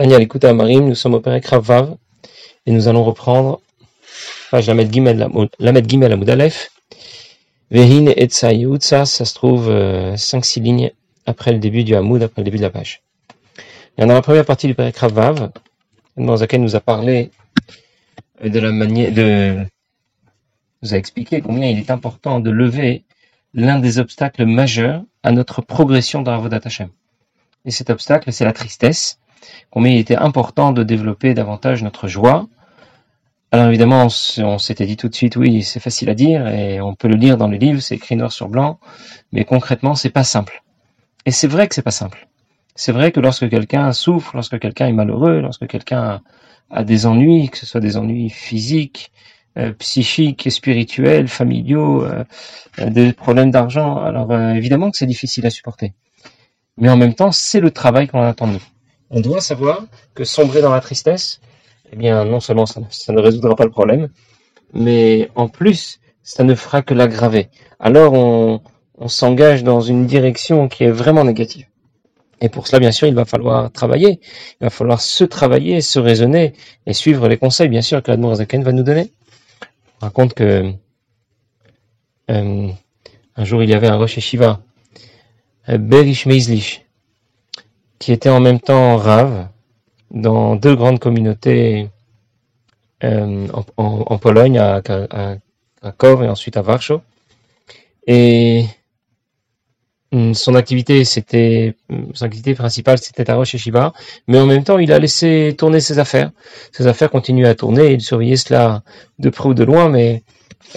Daniel, écoute à Marim, nous sommes au Père Vav et nous allons reprendre page Lamed Gimel Amoud Aleph. Vehin et ça se trouve 5-6 euh, lignes après le début du Hamoud, après le début de la page. Et dans la première partie du Père Vav, dans laquelle nous a parlé de la manière de nous a expliqué combien il est important de lever l'un des obstacles majeurs à notre progression dans Avodat Hashem. Et cet obstacle, c'est la tristesse. Combien il était important de développer davantage notre joie. Alors évidemment, on s'était dit tout de suite, oui, c'est facile à dire et on peut le lire dans les livres, c'est écrit noir sur blanc, mais concrètement, c'est pas simple. Et c'est vrai que c'est pas simple. C'est vrai que lorsque quelqu'un souffre, lorsque quelqu'un est malheureux, lorsque quelqu'un a des ennuis, que ce soit des ennuis physiques, euh, psychiques, spirituels, familiaux, euh, des problèmes d'argent. Alors euh, évidemment que c'est difficile à supporter. Mais en même temps, c'est le travail qu'on attend de nous. On doit savoir que sombrer dans la tristesse, eh bien non seulement ça, ne résoudra pas le problème, mais en plus, ça ne fera que l'aggraver. Alors on, on s'engage dans une direction qui est vraiment négative. Et pour cela, bien sûr, il va falloir travailler. Il va falloir se travailler, se raisonner et suivre les conseils, bien sûr, que l'Admour Zaken va nous donner raconte que euh, un jour il y avait un Rosh Shiva, euh, Berish Meizlich, qui était en même temps rave dans deux grandes communautés euh, en, Pologne, à, à, et ensuite à Warsaw. Et hum, son activité, c'était hum, son activité principale, c'était à Rosh mais en même temps, il a laissé tourner ses affaires. Ses affaires continuaient à tourner, il surveillait cela de près ou de loin, mais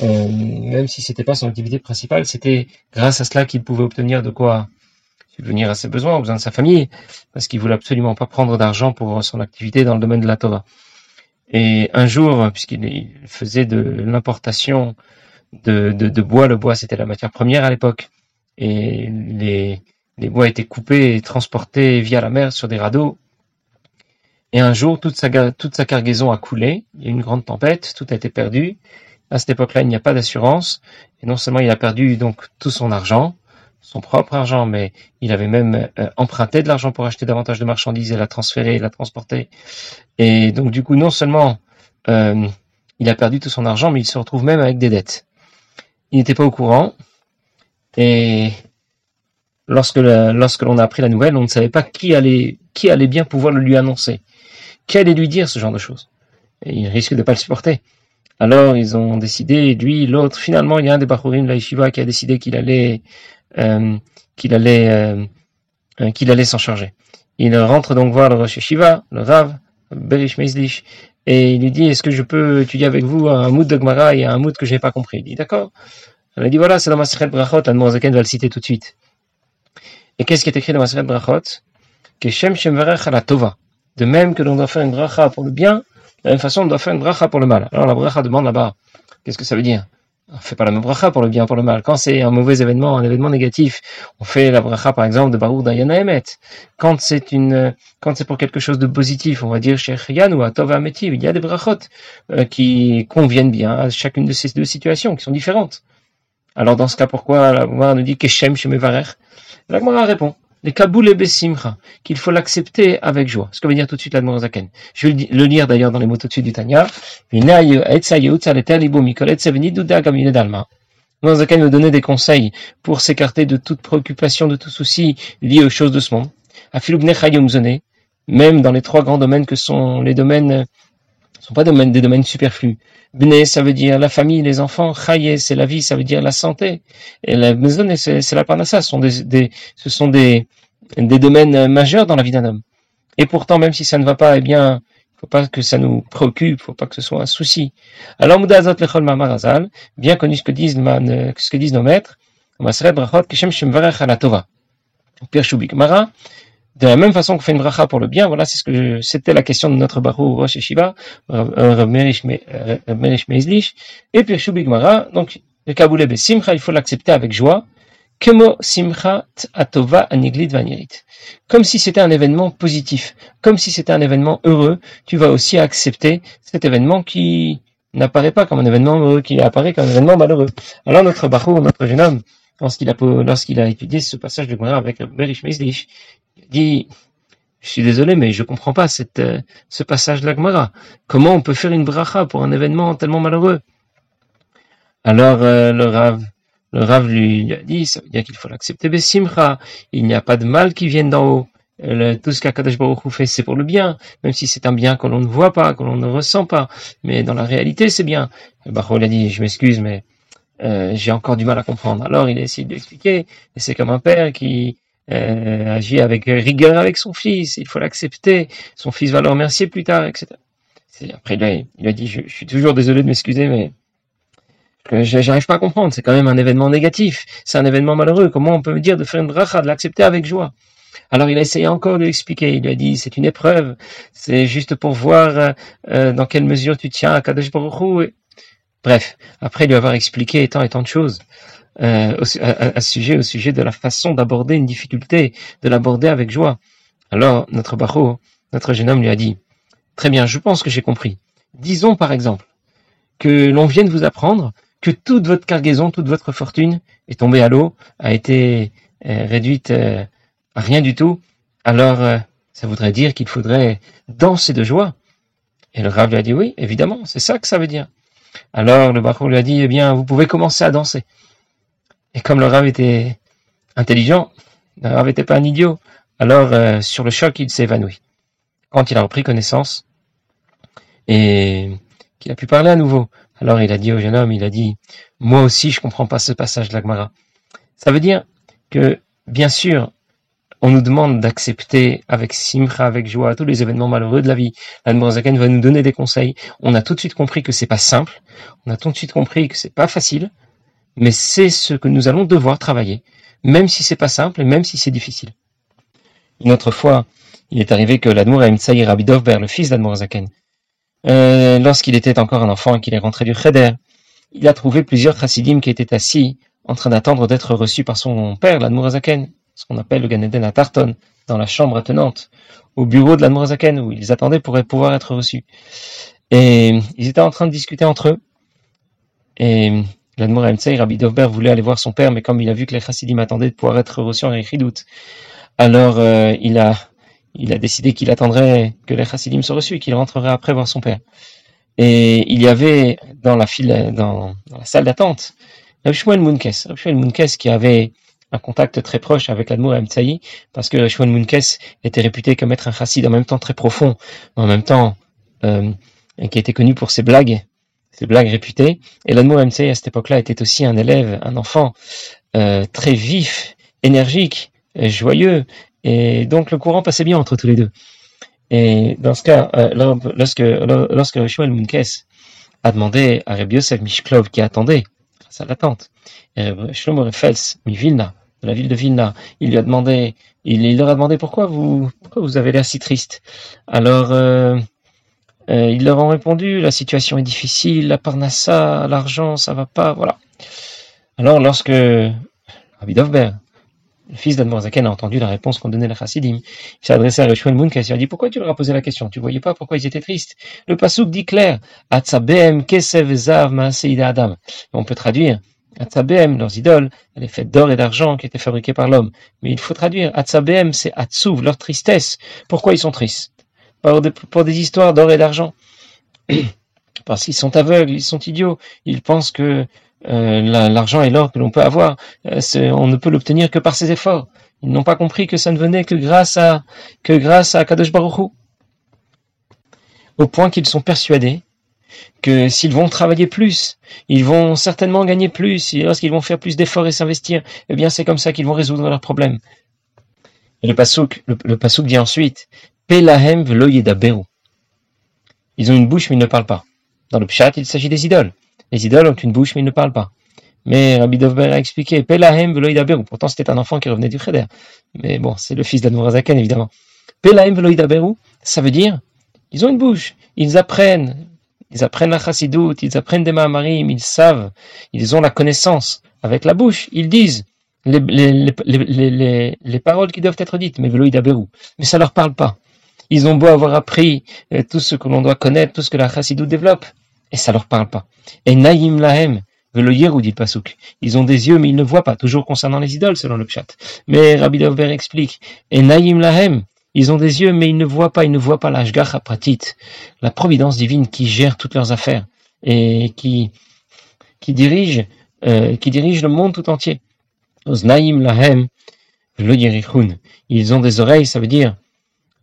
euh, même si c'était pas son activité principale, c'était grâce à cela qu'il pouvait obtenir de quoi subvenir à ses besoins, aux besoins de sa famille, parce qu'il voulait absolument pas prendre d'argent pour son activité dans le domaine de la Torah. Et un jour, puisqu'il faisait de l'importation de, bois, le bois c'était la matière première à l'époque, et les, les bois étaient coupés et transportés via la mer sur des radeaux. Et un jour, toute sa, toute sa cargaison a coulé, il y a eu une grande tempête, tout a été perdu. À cette époque-là, il n'y a pas d'assurance. Et non seulement il a perdu donc tout son argent, son propre argent, mais il avait même euh, emprunté de l'argent pour acheter davantage de marchandises et la transférer, la transporter. Et donc du coup, non seulement euh, il a perdu tout son argent, mais il se retrouve même avec des dettes. Il n'était pas au courant. Et lorsque, l'on a appris la nouvelle, on ne savait pas qui allait, bien pouvoir le lui annoncer. Qui allait lui dire ce genre de choses? Il risque de ne pas le supporter. Alors ils ont décidé, lui, l'autre, finalement il y a un des Bachurim de qui a décidé qu'il allait, qu'il allait, euh, euh, qu'il allait s'en charger. Il rentre donc voir le Rosh Yeshiva, le Rav, Berish Meizlich, et il lui dit, est-ce que je peux étudier avec vous un mood de Gmara et un mood que je n'ai pas compris? Il dit, d'accord. Il dit, voilà, c'est dans Maseret Brachot, Anne va le citer tout de suite. Et qu'est-ce qui est écrit dans Maseret Brachot? Que Shem Shem la Tova. De même que l'on doit faire une bracha pour le bien, de la même façon, on doit faire une bracha pour le mal. Alors la bracha demande là-bas, qu'est-ce que ça veut dire? On fait pas la même bracha pour le bien, pour le mal. Quand c'est un mauvais événement, un événement négatif, on fait la bracha par exemple de Baruch Dayana Emet. Quand c'est une, quand c'est pour quelque chose de positif, on va dire chez ou à Tova Ametiv, il y a des brachot euh, qui conviennent bien à chacune de ces deux situations, qui sont différentes. Alors dans ce cas, pourquoi la Gemara nous dit Keshem Shemevarech? La Gemara répond les Kaboul et qu'il faut l'accepter avec joie. Ce que veut dire tout de suite la Zaken. Je vais le lire d'ailleurs dans les mots tout de suite du Tanya. Zaken nous donnait des conseils pour s'écarter de toute préoccupation, de tout souci lié aux choses de ce monde. Même dans les trois grands domaines que sont les domaines sont pas des domaines superflus. Bne, ça veut dire la famille, les enfants. Chaye, c'est la vie, ça veut dire la santé. Et la maison, c'est la parnassa. Ce sont des, ce sont des, des domaines majeurs dans la vie d'un homme. Et pourtant, même si ça ne va pas, eh bien, faut pas que ça nous préoccupe, faut pas que ce soit un souci. Alors, Mudazat lechol mamarazal, bien connu ce que disent, ce que disent nos maîtres, brachot, kishem shemvarech ala tova. Pierre Shubik Mara, de la même façon qu'on fait une bracha pour le bien, voilà, c'est ce que c'était la question de notre barou Rosh Shiva, Rav Merish Meizlich, et puis Shubik Mara, donc le Kaboulé Simcha, il faut l'accepter avec joie, Kemo Simcha Atova Aniglid Vanirit. Comme si c'était un événement positif, comme si c'était un événement heureux, tu vas aussi accepter cet événement qui n'apparaît pas comme un événement heureux, qui apparaît comme un événement malheureux. Alors notre barou, notre jeune homme, lorsqu'il a, lorsqu'il a étudié ce passage de Gemara avec Berish Meizlich, dit je suis désolé, mais je comprends pas cette, euh, ce passage de l'Agmara. Comment on peut faire une bracha pour un événement tellement malheureux? Alors euh, le Rav, le Rav lui, a dit, ça veut dire qu'il faut l'accepter besimcha. Il n'y a pas de mal qui vienne d'en haut. tout ce qu'Akadosh Baruch fait, c'est pour le bien, même si c'est un bien que l'on ne voit pas, que l'on ne ressent pas. Mais dans la réalité, c'est bien. Baruch a dit, je m'excuse, mais euh, j'ai encore du mal à comprendre. Alors il a essayé d'expliquer, et c'est comme un père qui agit avec rigueur avec son fils, il faut l'accepter, son fils va le remercier plus tard, etc. Après, il a, a dit, je, suis toujours désolé de m'excuser, mais j'arrive pas à comprendre, c'est quand même un événement négatif, c'est un événement malheureux, comment on peut me dire de faire une bracha, de l'accepter avec joie? Alors il a essayé encore de l'expliquer. Il lui a dit c'est une épreuve, c'est juste pour voir euh, dans quelle mesure tu tiens à Kadosh Baruch Bref, après lui avoir expliqué tant et tant de choses, euh, à, ce sujet, au sujet de la façon d'aborder une difficulté, de l'aborder avec joie. Alors, notre barreau, notre jeune homme lui a dit, très bien, je pense que j'ai compris. Disons par exemple que l'on vienne vous apprendre que toute votre cargaison, toute votre fortune est tombée à l'eau, a été euh, réduite euh, à rien du tout. Alors, ça voudrait dire qu'il faudrait danser de joie. Et le Rav lui a dit oui, évidemment, c'est ça que ça veut dire. Alors le barreau lui a dit, eh bien, vous pouvez commencer à danser. Et comme le Rav était intelligent, le Rav n'était pas un idiot, alors euh, sur le choc, il s'est évanoui. Quand il a repris connaissance et qu'il a pu parler à nouveau, alors il a dit au jeune homme, il a dit, moi aussi je comprends pas ce passage de l'Agmara. Ça veut dire que, bien sûr, on nous demande d'accepter avec simcha, avec joie, tous les événements malheureux de la vie. L'Admorazaken va nous donner des conseils. On a tout de suite compris que c'est pas simple. On a tout de suite compris que c'est pas facile mais c'est ce que nous allons devoir travailler, même si c'est pas simple et même si c'est difficile. Une autre fois, il est arrivé que l'Admour Saïr Abidovber, le fils d'Admour Zaken, euh, lorsqu'il était encore un enfant et qu'il est rentré du Cheder, il a trouvé plusieurs chassidim qui étaient assis en train d'attendre d'être reçus par son père, l'Admour Zaken, ce qu'on appelle le Ganeden à Tarton, dans la chambre attenante, au bureau de l'Admour Zaken, où ils attendaient pour pouvoir être reçus. Et ils étaient en train de discuter entre eux. L'Admor Rabbi Dovber voulait aller voir son père, mais comme il a vu que les chassidim attendaient de pouvoir être reçus en Echidout, alors euh, il a décidé qu'il attendrait que les chassidim soient reçus et qu'il rentrerait après voir son père. Et il y avait dans la file, dans, la salle d'attente, Rabbi Munkes, Rabbi Munkes qui avait un contact très proche avec l'Admour Emtsaï, parce que Shmuel Munkes était réputé comme être un chassid en même temps très profond, en même temps euh, qui était connu pour ses blagues, ces blagues réputées. L'Admour MC à cette époque-là était aussi un élève, un enfant euh, très vif, énergique, joyeux, et donc le courant passait bien entre tous les deux. Et dans ce cas, euh, lorsque, lorsque Shmuel Munkes a demandé à Rabbi Yosef Mishklov qui attendait, grâce à l'attente, Shlomo Fels, Vilna, de la ville de Vilna, il lui a demandé, il, leur a demandé pourquoi vous, pourquoi vous avez l'air si triste? Alors, euh, euh, ils leur ont répondu, la situation est difficile, la parnassa, l'argent, ça va pas, voilà. Alors lorsque Rabbi Dovber, le fils d'Admorzaken, a entendu la réponse qu'ont donnée les Chassidim, il s'est adressé à Rishon Moon, qui a dit, pourquoi tu leur as posé la question? Tu voyais pas pourquoi ils étaient tristes? Le pasouk dit clair, Atzabem kesev zav Adam. on peut traduire, Atzabem, leurs idoles, elle est faite d'or et d'argent qui étaient fabriquées par l'homme. Mais il faut traduire, Atzabem, c'est Atsuv, leur tristesse. Pourquoi ils sont tristes? Pour des histoires d'or et d'argent. Parce qu'ils sont aveugles, ils sont idiots, ils pensent que euh, l'argent et l'or que l'on peut avoir, euh, on ne peut l'obtenir que par ses efforts. Ils n'ont pas compris que ça ne venait que grâce à que grâce à Kadosh Baruch Au point qu'ils sont persuadés que s'ils vont travailler plus, ils vont certainement gagner plus, et lorsqu'ils vont faire plus d'efforts et s'investir, eh bien c'est comme ça qu'ils vont résoudre leurs problèmes. Et le pasouk, le pasouk dit ensuite, Pelahem velo yedaberu. Ils ont une bouche mais ils ne parlent pas. Dans le pshat, il s'agit des idoles. Les idoles ont une bouche mais ils ne parlent pas. Mais Rabbi Dovber a expliqué, Pelahem velo yedaberu. Pourtant, c'était un enfant qui revenait du Cheder. Mais bon, c'est le fils d'Admorazaken, évidemment. Pelahem velo yedaberu, ça veut dire, ils ont une bouche. Ils apprennent. Ils apprennent la chassidoute, ils apprennent des ma'amarim, ils savent, ils ont la connaissance. Avec la bouche, ils disent les, les, les, les paroles qui doivent être dites, mais velo yedaberu. Mais ça leur parle pas. Ils ont beau avoir appris euh, tout ce que l'on doit connaître, tout ce que la chassidou développe, et ça leur parle pas. Et naïm lahem, le ou dit Pasuk. Ils ont des yeux, mais ils ne voient pas, toujours concernant les idoles, selon le chat. Mais Rabbi Dovber explique, et naïm lahem, Ils ont des yeux, mais ils ne voient pas, ils ne voient pas l'ashgacha pratit, la providence divine qui gère toutes leurs affaires et qui, qui dirige, euh, qui dirige le monde tout entier. Oznaim lahem Ils ont des oreilles, ça veut dire,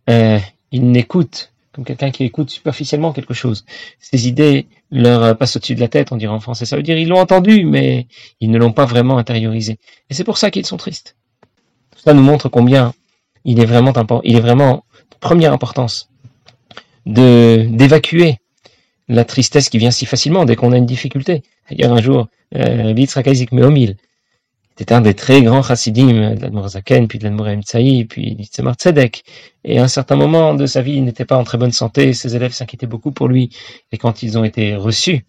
euh, ils n'écoutent comme quelqu'un qui écoute superficiellement quelque chose. Ces idées leur passent au-dessus de la tête, on dirait en français. Ça veut dire ils l'ont entendu, mais ils ne l'ont pas vraiment intériorisé. Et c'est pour ça qu'ils sont tristes. Cela nous montre combien il est vraiment important, il est vraiment de première importance de d'évacuer la tristesse qui vient si facilement dès qu'on a une difficulté. Hier un jour, euh, Yitzhak Meomil c'était un des très grands chassidim de l'Admor Zaken, puis de l'Admor Emtsaï, puis d'Itzemar Tzedek. Et à un certain moment de sa vie, il n'était pas en très bonne santé, ses élèves s'inquiétaient beaucoup pour lui. Et quand ils ont été reçus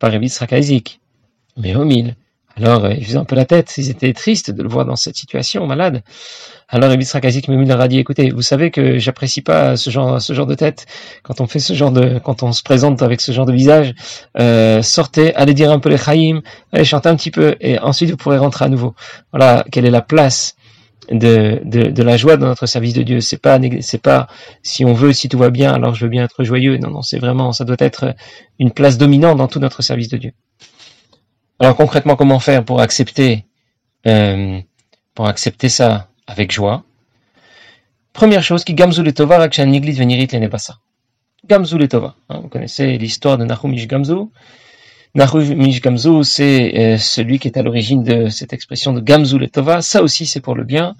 par Rabbi Yitzhak mais au alors, euh, ils faisaient un peu la tête, ils étaient tristes de le voir dans cette situation, malade. Alors, Ibn Srakazik me leur a dit, écoutez, vous savez que j'apprécie pas ce genre, ce genre de tête. Quand on fait ce genre de, quand on se présente avec ce genre de visage, euh, sortez, allez dire un peu les chaïm, allez chanter un petit peu, et ensuite vous pourrez rentrer à nouveau. Voilà, quelle est la place de, de, de la joie dans notre service de Dieu? C'est pas, c'est pas, si on veut, si tout va bien, alors je veux bien être joyeux. Non, non, c'est vraiment, ça doit être une place dominante dans tout notre service de Dieu. Alors concrètement, comment faire pour accepter, euh, pour accepter ça avec joie? Première chose, qui letova rakshan niglit venirit lenebasa. Gamzu letova. Hein, vous connaissez l'histoire de Nahumish Gamzu. Nahumish Gamzu, c'est euh, celui qui est à l'origine de cette expression de gamzu letova. Ça aussi, c'est pour le bien.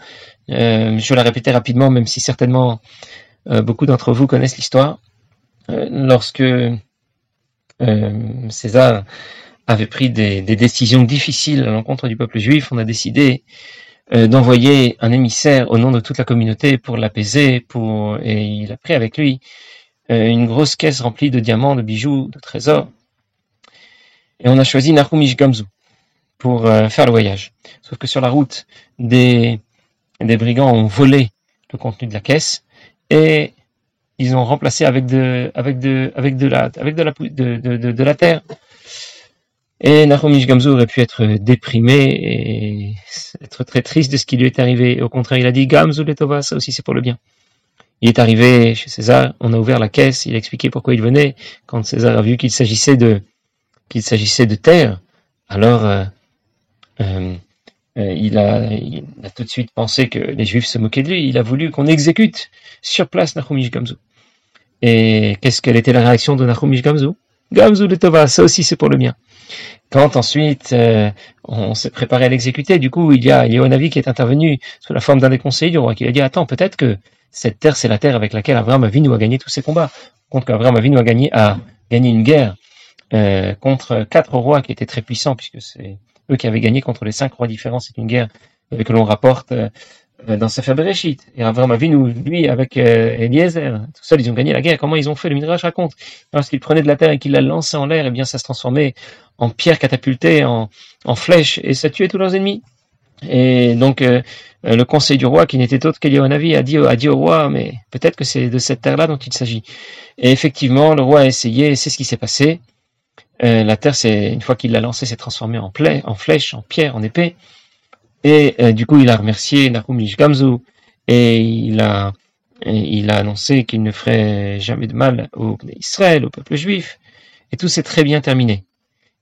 Euh, je vais la répéter rapidement, même si certainement beaucoup d'entre vous connaissent l'histoire. Lorsque César avait pris des, décisions difficiles à l'encontre du peuple juif, on a décidé euh, d'envoyer un émissaire au nom de toute la communauté pour l'apaiser, pour et il a pris avec lui euh, une grosse caisse remplie de diamants, de bijoux, de trésors. Et on a choisi Nahumish Gamzu pour euh, faire le voyage. Sauf que sur la route, des, brigands ont volé le contenu de la caisse et ils ont remplacé avec de, avec de, avec de la, avec de la, de la terre et Nahomish Gamzu aurait pu être déprimé et être très triste de ce qui lui est arrivé. Au contraire, il a dit Gamzu Letova, ça aussi c'est pour le bien. Il est arrivé chez César, on a ouvert la caisse, il a expliqué pourquoi il venait. Quand César a vu qu'il s'agissait de qu'il s'agissait de terre, alors euh, euh, euh, il, a, tout de suite pensé que les Juifs se moquaient de lui. Il a voulu qu'on exécute sur place Nahumish Gamzu. Et qu'est-ce quelle était la réaction de Nahumish Gamzu Gamzu Letova, ça aussi c'est pour le bien. Quand ensuite euh, on s'est préparé à l'exécuter, du coup il y a Yehonavi qui est intervenu sous la forme d'un des conseillers du roi qui a dit attends peut-être que cette terre c'est la terre avec laquelle Abraham Avinu a gagné tous ses combats. Contre qu'Abraham Avinu a gagné a gagné une guerre euh, contre quatre rois qui étaient très puissants puisque c'est eux qui avaient gagné contre les cinq rois différents. C'est une guerre euh, que l'on rapporte dans Sefer Bereshit. Et Abraham Avinu, lui, avec euh, Eliezer, tout seul, ils ont gagné la guerre. Comment ils ont fait Le Midrash raconte. Lorsqu'il prenait de la terre et qu'il la lançait en l'air, eh bien, ça se transformait en pierre catapultée, en, en flèche, et ça tuait tous leurs ennemis. Et donc, euh, le conseil du roi, qui n'était autre qu'Elianavi, a dit, a dit au roi, mais peut-être que c'est de cette terre-là dont il s'agit. Et effectivement, le roi a essayé, et c'est ce qui s'est passé. Euh, la terre, c'est une fois qu'il l'a lancée, s'est transformée en, plaie, en flèche, en pierre, en épée. Et euh, du coup, il a remercié Nahum Gamzu et il a, il a annoncé qu'il ne ferait jamais de mal au Israël, au peuple juif. Et tout s'est très bien terminé.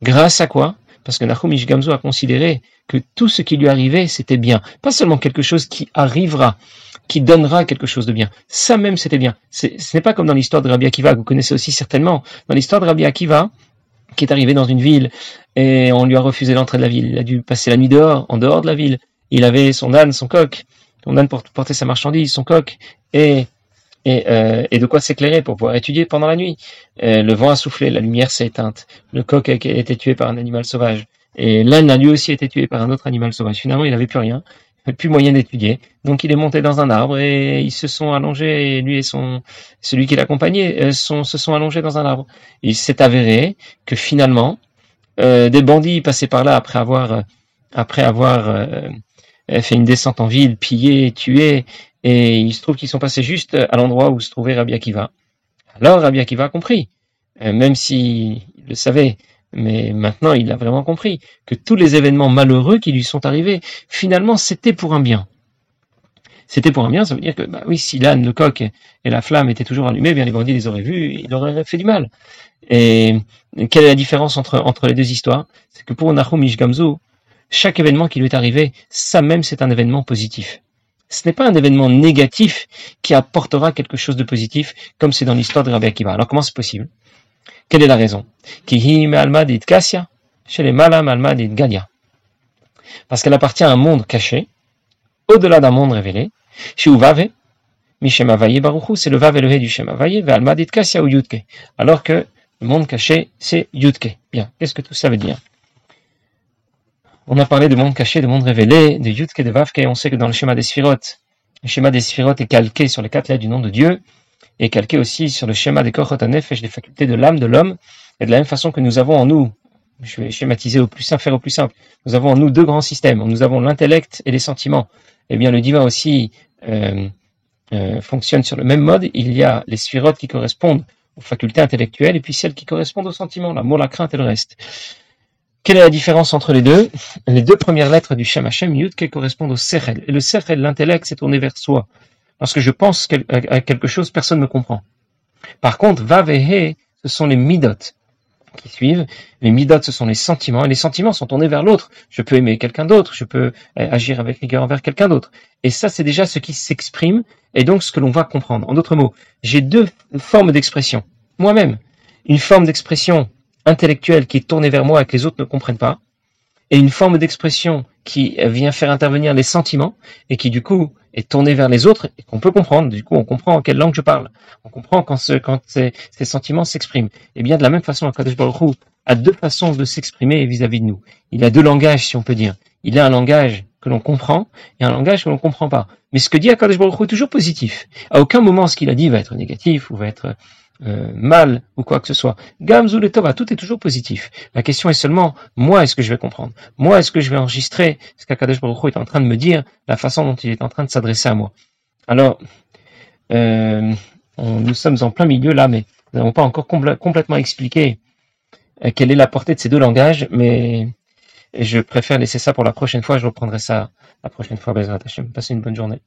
Grâce à quoi? Parce que Nahum Gamzu a considéré que tout ce qui lui arrivait, c'était bien. Pas seulement quelque chose qui arrivera, qui donnera quelque chose de bien. Ça même, c'était bien. Ce n'est pas comme dans l'histoire de Rabbi Akiva, que vous connaissez aussi certainement. Dans l'histoire de Rabbi Akiva, qui est arrivé dans une ville et on lui a refusé l'entrée de la ville. Il a dû passer la nuit dehors, en dehors de la ville. Il avait son âne, son coq, son âne pour porter sa marchandise, son coq, et, et, euh, et de quoi s'éclairer pour pouvoir étudier pendant la nuit. Euh, le vent a soufflé, la lumière s'est éteinte. Le coq a été tué par un animal sauvage. Et l'âne a lui aussi été tué par un autre animal sauvage. Finalement, il n'avait plus rien, plus moyen d'étudier. Donc il est monté dans un arbre et ils se sont allongés, lui et son, celui qui l'accompagnait, euh, se sont allongés dans un arbre. Il s'est avéré que finalement, euh, des bandits passaient par là après avoir, après avoir euh, fait une descente en ville, pillé, tué, et il se trouve qu'ils sont passés juste à l'endroit où se trouvait Rabbi Akiva. Alors Rabbi Akiva a compris, même s'il le savait, mais maintenant il a vraiment compris que tous les événements malheureux qui lui sont arrivés, finalement c'était pour un bien. c'était pour un bien, ça veut dire que, bah oui, si l'âne, le coq et, la flamme étaient toujours allumés, bien les bandits les auraient vus, ils auraient fait du mal. Et quelle est la différence entre, les deux histoires? C'est que pour Nahum Ishgamzu, chaque événement qui lui est arrivé, ça même c'est un événement positif. Ce n'est pas un événement négatif qui apportera quelque chose de positif, comme c'est dans l'histoire de Rabbi Akiva. Alors comment c'est possible? Quelle est la raison? Parce qu'elle appartient à un monde caché, au-delà d'un monde révélé, chez Uvave, Mishemavaye Baruchu, c'est le Vav du Shemavaye, Almadit Kassia ou Yudke. Alors que le monde caché, c'est Yudke. Bien, qu'est-ce que tout ça veut dire? On a parlé de monde caché, de monde révélé, de Yudke, de Vavke, on sait que dans le schéma des Sphirotes, le schéma des Sphirotes est calqué sur les quatre lettres du nom de Dieu, et calqué aussi sur le schéma des Kochotanef, des facultés de l'âme de l'homme, et de la même façon que nous avons en nous, je vais schématiser au plus simple, faire au plus simple, nous avons en nous deux grands systèmes, nous avons l'intellect et les sentiments. Eh bien, le divin aussi euh, euh, fonctionne sur le même mode. Il y a les sphirotes qui correspondent aux facultés intellectuelles et puis celles qui correspondent aux sentiments, l'amour, la crainte et le reste. Quelle est la différence entre les deux? Les deux premières lettres du Shem Hashem, Yud, correspondent au Sechel. Et le Sechel, l'intellect, c'est tourné vers soi. Lorsque je pense à quelque chose, personne ne me comprend. Par contre, Vav et He, ce sont les Midot qui suivent. Les midot, ce sont les sentiments, et les sentiments sont tournés vers l'autre. Je peux aimer quelqu'un d'autre, je peux euh, agir avec rigueur envers quelqu'un d'autre. Et ça, c'est déjà ce qui s'exprime, et donc ce que l'on va comprendre. En d'autres mots, j'ai deux formes d'expression. Moi-même, une forme d'expression intellectuelle qui est tournée vers moi et que les autres ne comprennent pas, et une forme d'expression qui vient faire intervenir les sentiments et qui du coup est tournée vers les autres et qu'on peut comprendre. Du coup, on comprend en quelle langue je parle. On comprend quand, ce, quand ces, sentiments s'expriment. Et bien de la même façon, Akadosh Baruch a deux façons de s'exprimer vis-à-vis de nous. Il a deux langages, si on peut dire. Il a un langage que l'on comprend et un langage que l'on comprend pas. Mais ce que dit Akadosh Baruch est toujours positif. À aucun moment ce qu'il a dit va être négatif ou va être euh, mal ou quoi que ce soit. Gamzul et Tova, tout est toujours positif. La question est seulement, moi, est-ce que je vais comprendre? Moi, est-ce que je vais enregistrer ce qu'Akadosh Baruch est en train de me dire, la façon dont il est en train de s'adresser à moi? Alors, euh, nous sommes en plein milieu là, mais nous n'avons pas encore complètement expliqué euh, quelle est la portée de ces deux langages, mais je préfère laisser ça pour la prochaine fois, je reprendrai ça la prochaine fois. Hashem. Passez une bonne journée.